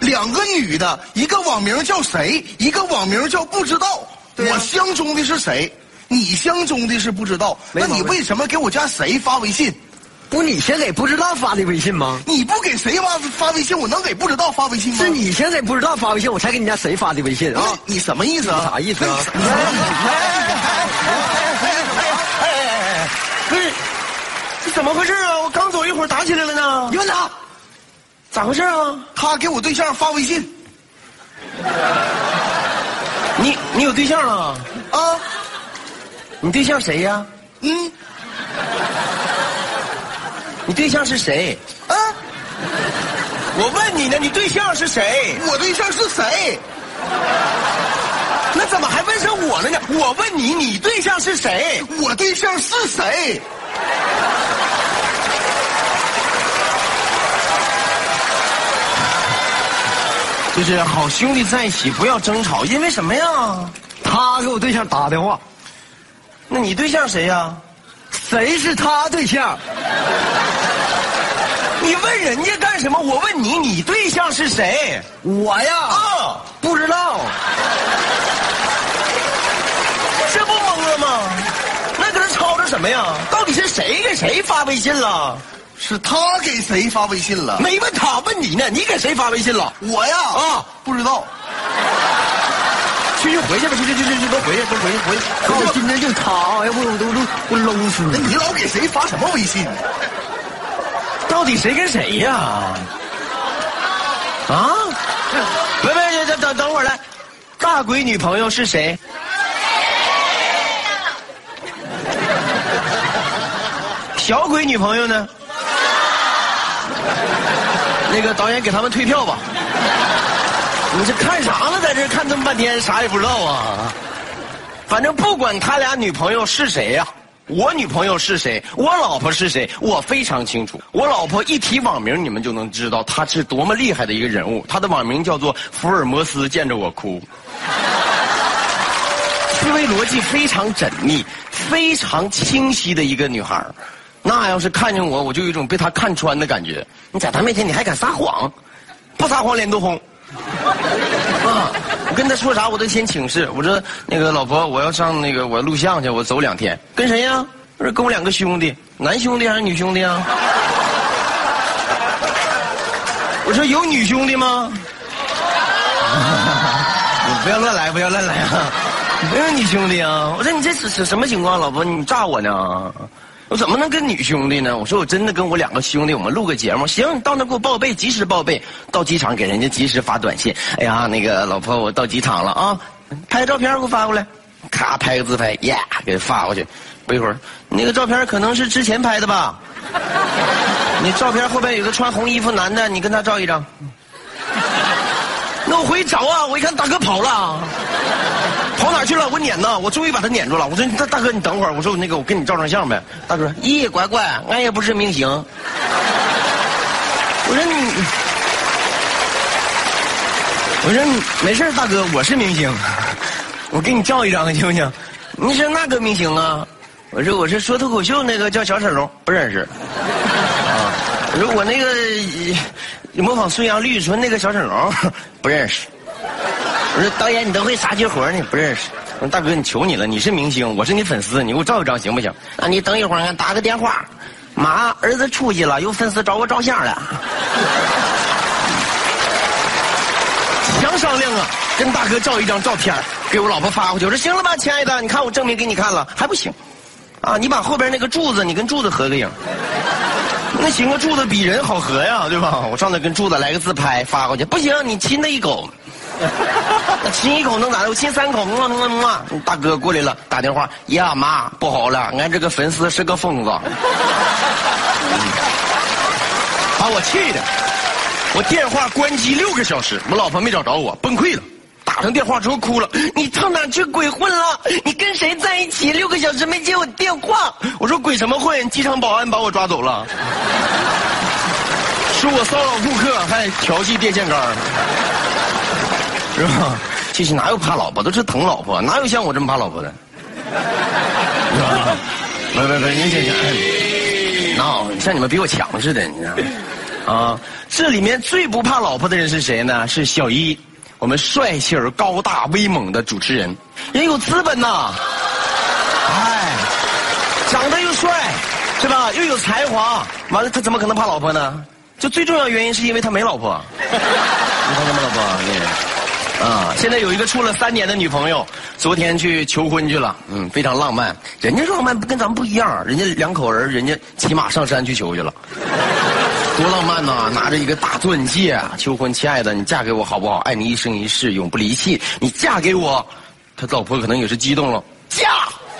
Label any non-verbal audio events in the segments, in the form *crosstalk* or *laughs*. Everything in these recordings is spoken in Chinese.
两个女的，一个网名叫谁，一个网名叫不知道。我相中的是谁？你相中的是不知道。那你为什么给我家谁发微信？不，你先给不知道发的微信吗？你不给谁发发微信，我能给不知道发微信吗？是你先给不知道发微信，我才给你家谁发的微信啊？你什么意思啊？啥意思啊？不是，这怎么回事啊？我刚走一会儿打起来了呢。你问他，咋回事啊？他给我对象发微信。你你有对象了？啊？你对象谁呀？嗯？你对象是谁？啊？我问你呢，你对象是谁？我对象是谁？那怎么还问上我了呢？我问你，你对象是谁？我对象是谁？就是好兄弟在一起不要争吵，因为什么呀？他给我对象打电话，那你对象谁呀？谁是他对象？你问人家干什么？我问你，你对象是谁？我呀，啊，不知道。这不懵了吗？那搁这吵吵什么呀？到底是谁给谁发微信了？是他给谁发微信了？没问他，问你呢。你给谁发微信了？我呀啊，不知道。去去回去吧，去去去去去，都回去，都回去，回去。我今天就他，要不我都都我搂死那你！你老给谁发什么微信？到底谁跟谁呀？啊？别别，等等等会儿来，大鬼女朋友是谁？小鬼女朋友呢？*laughs* 那个导演给他们退票吧。*laughs* 你这看啥呢？在这看这么半天，啥也不知道啊。反正不管他俩女朋友是谁呀、我女朋友是谁，我老婆是谁，我非常清楚。我老婆一提网名，你们就能知道她是多么厉害的一个人物。她的网名叫做福尔摩斯见着我哭。思维逻辑非常缜密、非常清晰的一个女孩那要是看见我，我就有一种被他看穿的感觉。你在他面前你还敢撒谎？不撒谎脸都红。啊！我跟他说啥，我都先请示。我说那个老婆，我要上那个我录像去，我走两天。跟谁呀？我说跟我两个兄弟，男兄弟还是女兄弟啊？我说有女兄弟吗？*laughs* 你不要乱来，不要乱来啊！没有女兄弟啊！我说你这是是什么情况，老婆？你炸我呢？我怎么能跟女兄弟呢？我说我真的跟我两个兄弟，我们录个节目。行，到那给我报备，及时报备。到机场给人家及时发短信。哎呀，那个老婆，我到机场了啊，拍照片给我发过来。咔，拍个自拍，呀，给发过去。不一会儿，那个照片可能是之前拍的吧？*laughs* 你照片后边有个穿红衣服男的，你跟他照一张。*laughs* 那我回去找啊！我一看大哥跑了，跑哪去了？我撵呢，我终于把他撵住了。我说大大哥，你等会儿。我说那个，我跟你照张相呗。大哥，咦，乖乖，俺也不是明星。我说你，我说你没事大哥，我是明星，我给你照一张行不行？你是哪个明星啊？我说我是说脱口秀那个叫小沈龙，不认识。啊，我说我那个模仿孙杨、绿春那个小沈龙，不认识。我说导演，你都会啥绝活呢？不认识。我说大哥，你求你了，你是明星，我是你粉丝，你给我照一张行不行？啊，你等一会儿，俺打个电话。妈，儿子出去了，有粉丝找我照相了。强商量啊，跟大哥照一张照片，给我老婆发过去。我说行了吧，亲爱的，你看我证明给你看了，还不行。啊，你把后边那个柱子，你跟柱子合个影。那行啊，柱子比人好合呀，对吧？我上那跟柱子来个自拍发过去，不行，你亲他一口。亲一口能咋的？我亲三口，么么么。大哥过来了，打电话呀，妈，不好了，俺这个粉丝是个疯子，把我气的，我电话关机六个小时，我老婆没找着我，崩溃了。打上电话之后哭了，你上哪去鬼混了？你跟谁在一起？六个小时没接我电话。我说鬼什么混？机场保安把我抓走了，说我骚扰顾客，还调戏电线杆是吧？其实哪有怕老婆，都是疼老婆，哪有像我这么怕老婆的？是吧？不不不，你这这，闹，像你们比我强似的，你知道吗？啊，这里面最不怕老婆的人是谁呢？是小一，我们帅气而高大威猛的主持人，人有资本呐，哎，长得又帅，是吧？又有才华，完了他怎么可能怕老婆呢？就最重要原因是因为他没老婆。*laughs* 你看他没老婆，你啊，现在有一个处了三年的女朋友，昨天去求婚去了，嗯，非常浪漫。人家浪漫跟咱们不一样，人家两口人，人家骑马上山去求去了，*laughs* 多浪漫呐！拿着一个大钻戒求婚，亲爱的，你嫁给我好不好？爱你一生一世，永不离弃。你嫁给我，他老婆可能也是激动了，嫁，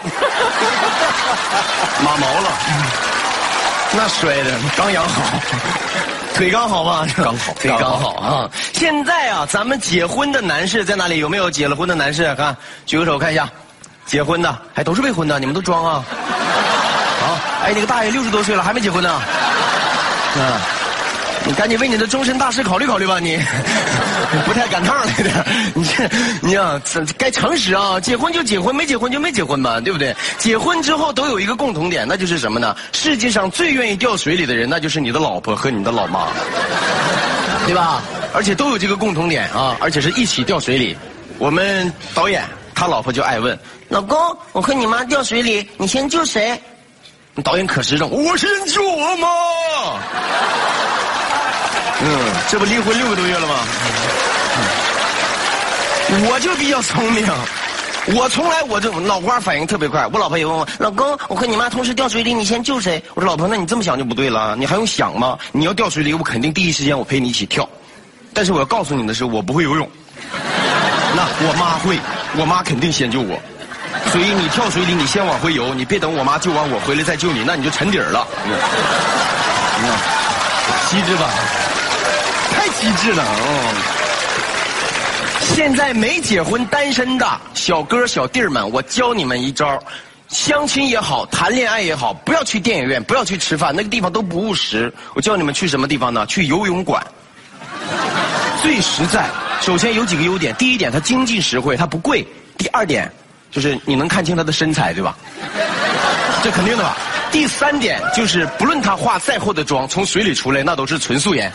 *laughs* 马毛了，*laughs* 那摔的刚养好。腿刚好吧？刚好，腿刚好啊！现在啊，咱们结婚的男士在哪里？有没有结了婚的男士？看，举个手看一下，结婚的，还都是未婚的，你们都装啊？好，哎，那个大爷六十多岁了，还没结婚呢。嗯。你赶紧为你的终身大事考虑考虑吧，你不太赶趟了有点。你这，你啊，该诚实啊，结婚就结婚，没结婚就没结婚吧，对不对？结婚之后都有一个共同点，那就是什么呢？世界上最愿意掉水里的人，那就是你的老婆和你的老妈，对吧？而且都有这个共同点啊，而且是一起掉水里。我们导演他老婆就爱问：“老公，我和你妈掉水里，你先救谁？”导演可实诚：“我先救我妈。”嗯，这不离婚六个多月了吗？我就比较聪明，我从来我这脑瓜反应特别快。我老婆也问我，老公，我和你妈同时掉水里，你先救谁？我说老婆，那你这么想就不对了，你还用想吗？你要掉水里，我肯定第一时间我陪你一起跳。但是我要告诉你的是，我不会游泳。那我妈会，我妈肯定先救我。所以你跳水里，你先往回游，你别等我妈救完我回来再救你，那你就沉底儿了。嗯，机智吧？机智了哦！现在没结婚单身的小哥小弟们，我教你们一招：相亲也好，谈恋爱也好，不要去电影院，不要去吃饭，那个地方都不务实。我教你们去什么地方呢？去游泳馆，最实在。首先有几个优点：第一点，它经济实惠，它不贵；第二点，就是你能看清他的身材，对吧？这肯定的吧。第三点就是，不论他化再厚的妆，从水里出来那都是纯素颜。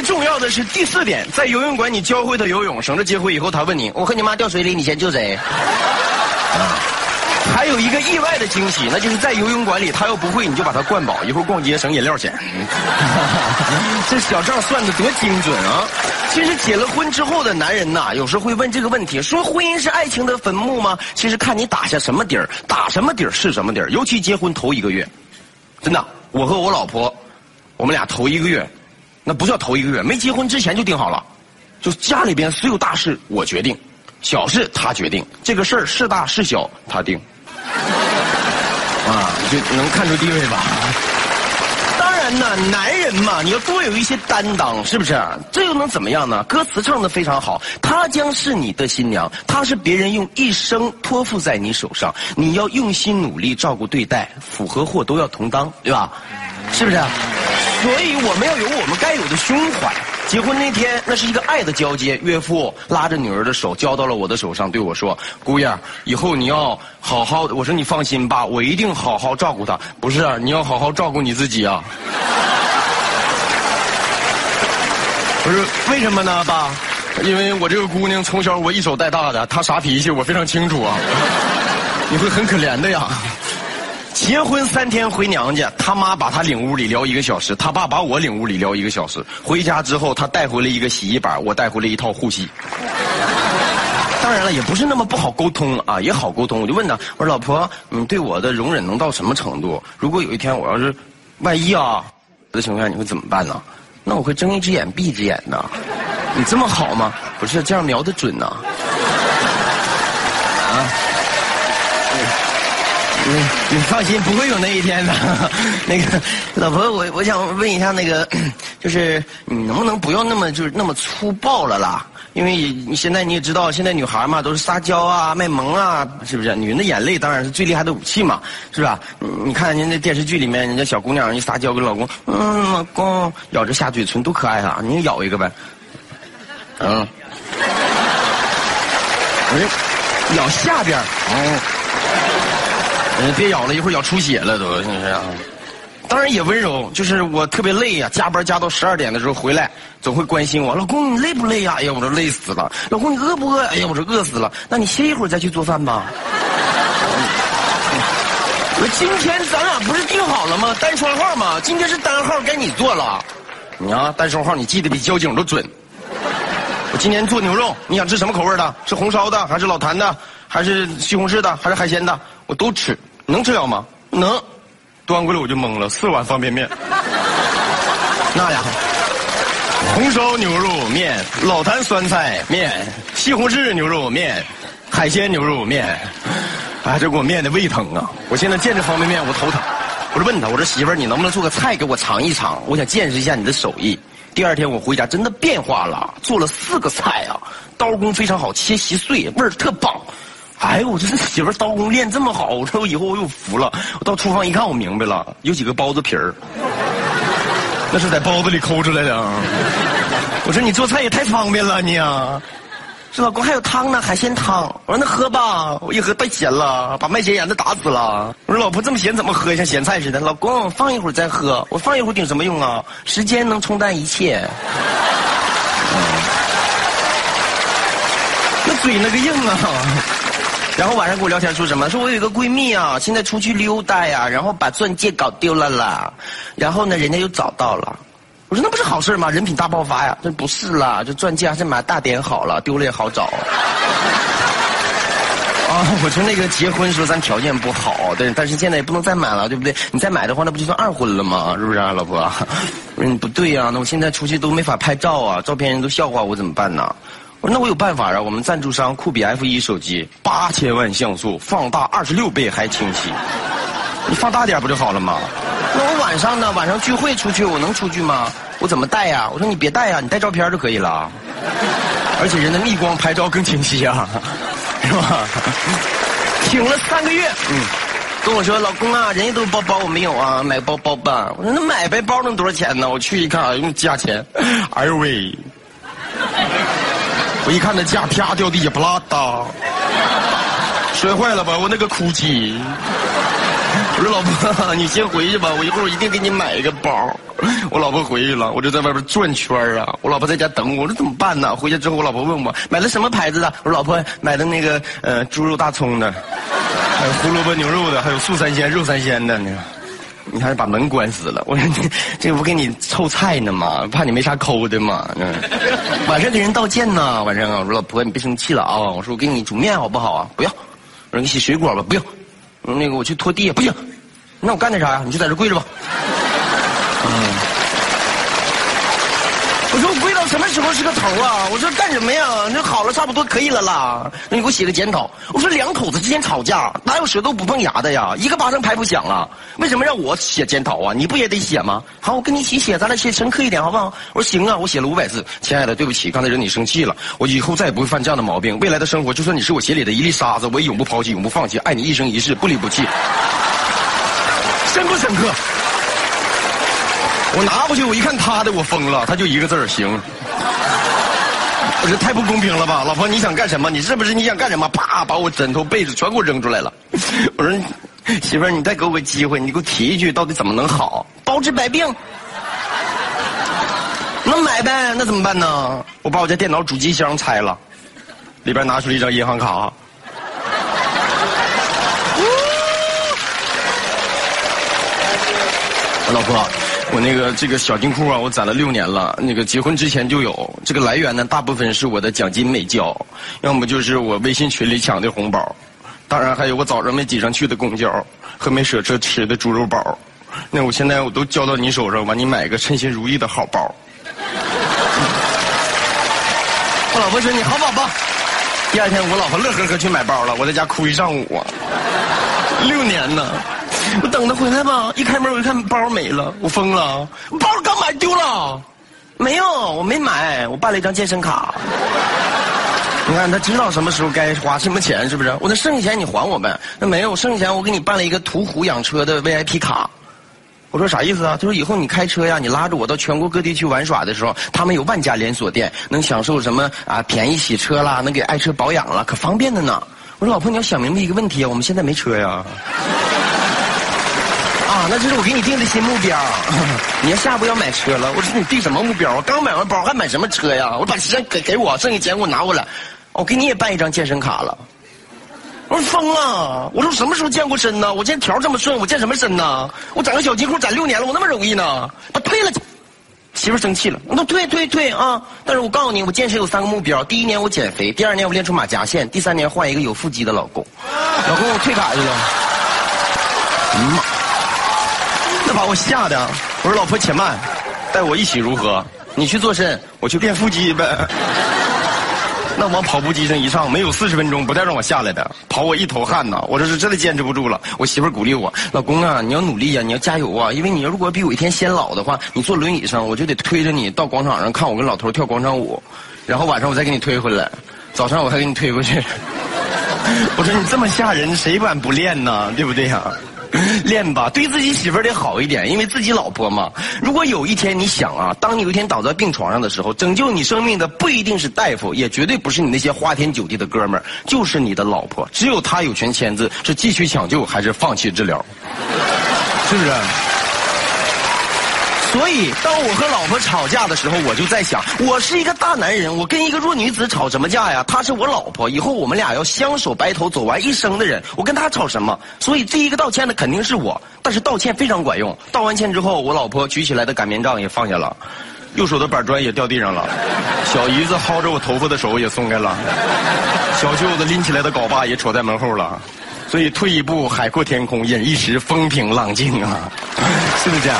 最重要的是第四点，在游泳馆你教会他游泳，省着结婚以后他问你：“我和你妈掉水里，你先救谁？”还有一个意外的惊喜，那就是在游泳馆里，他要不会，你就把他灌饱，一会儿逛街省饮料钱。*laughs* 这小账算的多精准啊！其实结了婚之后的男人呐，有时候会问这个问题：说婚姻是爱情的坟墓吗？其实看你打下什么底儿，打什么底儿是什么底儿。尤其结婚头一个月，真的，我和我老婆，我们俩头一个月，那不叫头一个月，没结婚之前就定好了，就家里边所有大事我决定，小事他决定，这个事儿是大是小他定。啊，就能看出地位吧。当然呢，男人嘛，你要多有一些担当，是不是？这又能怎么样呢？歌词唱的非常好，她将是你的新娘，她是别人用一生托付在你手上，你要用心努力照顾对待，福和祸都要同当，对吧？是不是？所以我们要有我们该有的胸怀。结婚那天，那是一个爱的交接。岳父拉着女儿的手交到了我的手上，对我说：“姑爷，以后你要好好。”我说：“你放心吧，我一定好好照顾她。”不是，你要好好照顾你自己啊。不是为什么呢，爸？因为我这个姑娘从小我一手带大的，她啥脾气我非常清楚啊。你会很可怜的呀。结婚三天回娘家，他妈把他领屋里聊一个小时，他爸把我领屋里聊一个小时。回家之后，他带回了一个洗衣板，我带回了一套护膝。*laughs* 当然了，也不是那么不好沟通啊，也好沟通。我就问他，我说老婆，你对我的容忍能到什么程度？如果有一天我要是，万一啊的情况下，你会怎么办呢？那我会睁一只眼闭一只眼呢。你这么好吗？不是这样瞄的准呢。你你放心，不会有那一天的。*laughs* 那个老婆，我我想问一下，那个 *clears throat* 就是你能不能不要那么就是那么粗暴了啦？因为你现在你也知道，现在女孩嘛都是撒娇啊、卖萌啊，是不是？女人的眼泪当然是最厉害的武器嘛，是吧？你看人家电视剧里面，人家小姑娘一撒娇跟老公，嗯，老公咬着下嘴唇多可爱啊！你咬一个呗，嗯，*laughs* 哎，咬下边，嗯。别咬了，一会儿咬出血了都，是不是？当然也温柔，就是我特别累呀，加班加到十二点的时候回来，总会关心我，老公你累不累呀？哎呀，我说累死了。老公你饿不饿？哎呀，我说饿死了。那你歇一会儿再去做饭吧。*laughs* 我今天咱俩不是定好了吗？单双号吗？今天是单号，该你做了。你啊，单双号你记得比交警都准。我今天做牛肉，你想吃什么口味的？是红烧的，还是老坛的，还是西红柿的，还是海鲜的？我都吃，能吃了吗？能。端过来我就懵了，四碗方便面。*laughs* 那家伙，红烧牛肉面、老坛酸菜面、西红柿牛肉面、海鲜牛肉面，哎，这给我面的胃疼啊！我现在见着方便面我头疼。我就问他，我说媳妇儿，你能不能做个菜给我尝一尝？我想见识一下你的手艺。第二天我回家真的变化了，做了四个菜啊，刀工非常好，切细碎，味儿特棒。哎呦，我这媳妇刀工练这么好，我说我以后我有福了。我到厨房一看，我明白了，有几个包子皮儿，那是在包子里抠出来的。我说你做菜也太方便了，你啊。说老公还有汤呢，海鲜汤。我说那喝吧，我一喝太咸了，把卖咸盐的打死了。我说老婆这么咸怎么喝，像咸菜似的。老公放一会儿再喝，我放一会儿顶什么用啊？时间能冲淡一切。*laughs* 那嘴那个硬啊！然后晚上跟我聊天说什么？说我有一个闺蜜啊，现在出去溜达呀，然后把钻戒搞丢了啦，然后呢，人家又找到了。我说那不是好事吗？人品大爆发呀！这不是啦，这钻戒还是买大点好了，丢了也好找。啊，我说那个结婚时候咱条件不好，对，但是现在也不能再买了，对不对？你再买的话，那不就算二婚了吗？是不是啊，老婆？我说你不对呀，那我现在出去都没法拍照啊，照片人都笑话我怎么办呢？我说那我有办法啊，我们赞助商酷比 F 一手机，八千万像素，放大二十六倍还清晰，你放大点不就好了吗？那我晚上呢？晚上聚会出去，我能出去吗？我怎么带呀？我说你别带呀，你带照片就可以了。而且人的逆光拍照更清晰啊，是吧？挺了三个月，嗯，跟我说老公啊，人家都包包我没有啊，买包包吧。我说那买呗，包能多少钱呢？我去一看，用价钱，哎呦喂！我一看那架，啪掉地下，不拉哒，摔坏了吧？我那个哭泣。我说老婆，*laughs* 你先回去吧，我一会儿一定给你买一个包。我老婆回去了，我就在外边转圈啊。我老婆在家等我，我说怎么办呢？回去之后，我老婆问我买的什么牌子的？我说老婆买的那个呃猪肉大葱的，还有胡萝卜牛肉的，还有素三鲜肉三鲜的。那个你还是把门关死了。我说 *laughs* 你这不给你凑菜呢吗？怕你没啥抠的嘛。嗯，晚上给人道歉呢。晚上啊我说老婆你别生气了啊。我说我给你煮面好不好啊？不要。我说你洗水果吧，不用。那个我去拖地，不行。那我干点啥呀？你就在这跪着吧。嗯。什么时候是个头啊？我说干什么呀？那好了，差不多可以了啦。那你给我写个检讨。我说两口子之间吵架，哪有舌头不碰牙的呀？一个巴掌拍不响了。为什么让我写检讨啊？你不也得写吗？好，我跟你一起写，咱俩写深刻一点，好不好？我说行啊，我写了五百字。亲爱的，对不起，刚才惹你生气了。我以后再也不会犯这样的毛病。未来的生活，就算你是我鞋里的一粒沙子，我也永不抛弃，永不放弃，爱你一生一世，不离不弃。深不深刻？我拿过去，我一看他的，我疯了，他就一个字儿行。我说太不公平了吧，老婆你想干什么？你是不是你想干什么？啪，把我枕头被子全给我扔出来了。我说媳妇儿，你再给我个机会，你给我提一句，到底怎么能好？包治百病。那买呗，那怎么办呢？我把我家电脑主机箱拆了，里边拿出了一张银行卡。*laughs* 老婆，我那个这个小金库啊，我攒了六年了。那个结婚之前就有，这个来源呢，大部分是我的奖金没交，要么就是我微信群里抢的红包，当然还有我早上没挤上去的公交和没舍车吃的猪肉包。那我现在我都交到你手上完，你买个称心如意的好包。我老婆说你好宝宝。第二天我老婆乐呵呵去买包了，我在家哭一上午啊，六年呢。我等他回来吧，一开门我一看包没了，我疯了，包刚买丢了，没有，我没买，我办了一张健身卡。你看他知道什么时候该花什么钱，是不是？我那剩下钱你还我呗？那没有，剩下钱我给你办了一个途虎养车的 VIP 卡。我说啥意思啊？他说以后你开车呀，你拉着我到全国各地去玩耍的时候，他们有万家连锁店，能享受什么啊便宜洗车啦，能给爱车保养了，可方便的呢。我说老婆你要想明白一个问题啊，我们现在没车呀。啊，那这是我给你定的新目标。*laughs* 你要下一步要买车了，我说你定什么目标？我刚买完包，还买什么车呀？我把钱给给我，剩下钱给我拿过来，我给你也办一张健身卡了。我说疯了！我说什么时候健过身呢？我今天条这么顺，我健什么身呢？我攒个小金库攒六年了，我那么容易呢？把退了去。媳妇生气了，那退退退啊！但是我告诉你，我健身有三个目标：第一年我减肥，第二年我练出马甲线，第三年换一个有腹肌的老公。老公，我退卡去了。妈，那把我吓的。我说老婆且慢，带我一起如何？你去做身，我去练腹肌呗。*laughs* 那往跑步机上一上，没有四十分钟不带让我下来的，跑我一头汗呐！我这是真的坚持不住了。我媳妇儿鼓励我：“老公啊，你要努力呀，你要加油啊！因为你要如果比我一天先老的话，你坐轮椅上，我就得推着你到广场上看我跟老头跳广场舞，然后晚上我再给你推回来，早上我还给你推回去。*laughs* 我说你这么吓人，谁敢不练呢？对不对呀？” *laughs* 练吧，对自己媳妇儿得好一点，因为自己老婆嘛。如果有一天你想啊，当你有一天倒在病床上的时候，拯救你生命的不一定是大夫，也绝对不是你那些花天酒地的哥们儿，就是你的老婆。只有她有权签字，是继续抢救还是放弃治疗，是不是？所以，当我和老婆吵架的时候，我就在想，我是一个大男人，我跟一个弱女子吵什么架呀？她是我老婆，以后我们俩要相守白头，走完一生的人，我跟她吵什么？所以，第一个道歉的肯定是我。但是道歉非常管用，道完歉之后，我老婆举起来的擀面杖也放下了，右手的板砖也掉地上了，小姨子薅着我头发的手也松开了，小舅子拎起来的镐把也杵在门后了。所以，退一步海阔天空，忍一时风平浪静啊，*laughs* 是不是这样？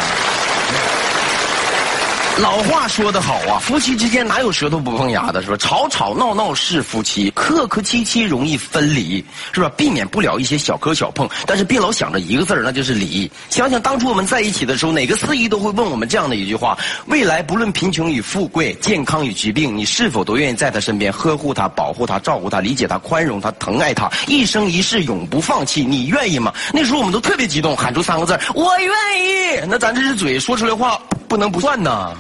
老话说得好啊，夫妻之间哪有舌头不碰牙的，是吧？吵吵闹闹是夫妻，客客气气容易分离，是吧？避免不了一些小磕小碰，但是别老想着一个字儿，那就是离。想想当初我们在一起的时候，哪个司仪都会问我们这样的一句话：未来不论贫穷与富贵、健康与疾病，你是否都愿意在他身边呵护他、保护他、照顾他、理解他、宽容他、疼爱他，一生一世永不放弃？你愿意吗？那时候我们都特别激动，喊出三个字：我愿意。那咱这是嘴说出来话，不能不算呐。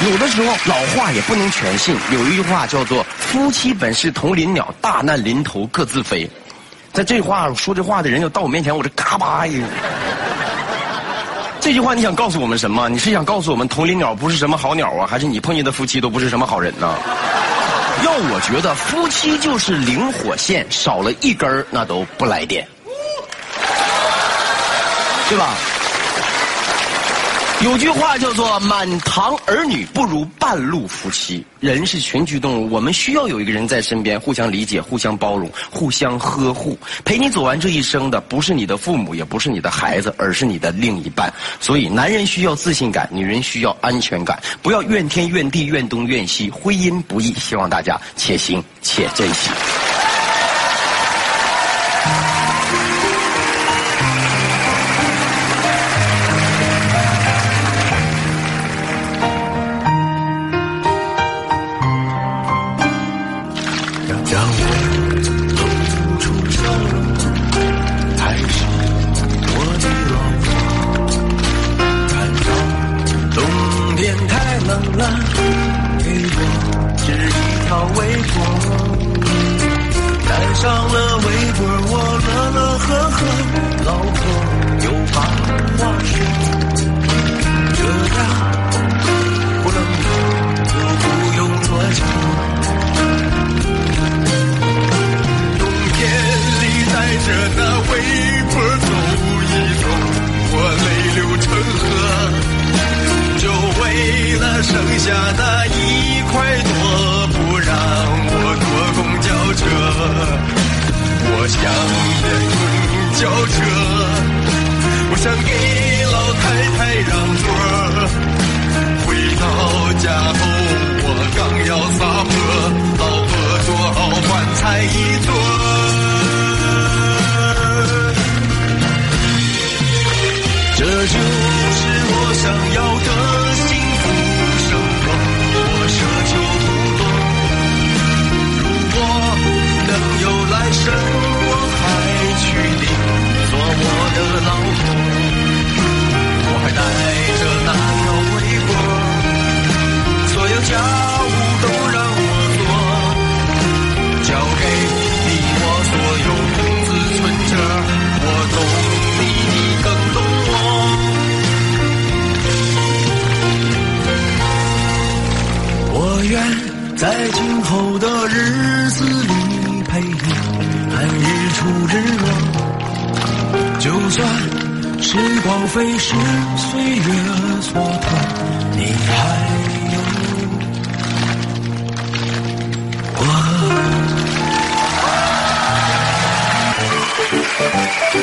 有的时候老话也不能全信，有一句话叫做“夫妻本是同林鸟，大难临头各自飞”。在这话说这话的人就到我面前，我这嘎巴一。这句话你想告诉我们什么？你是想告诉我们同林鸟不是什么好鸟啊，还是你碰见的夫妻都不是什么好人呢？要我觉得，夫妻就是灵火线，少了一根儿那都不来电，对吧？有句话叫做“满堂儿女不如半路夫妻”。人是群居动物，我们需要有一个人在身边，互相理解、互相包容、互相呵护，陪你走完这一生的，不是你的父母，也不是你的孩子，而是你的另一半。所以，男人需要自信感，女人需要安全感，不要怨天怨地、怨东怨西。婚姻不易，希望大家且行且珍惜。冷了，给我织一条围脖。带上了围脖，我乐乐呵呵，老婆又把话说。下那一块多不让我坐公交车，我想坐公交车，我想给老太太让座。回到家后，我刚要撒泼，老婆做好饭菜一桌，这就。会实现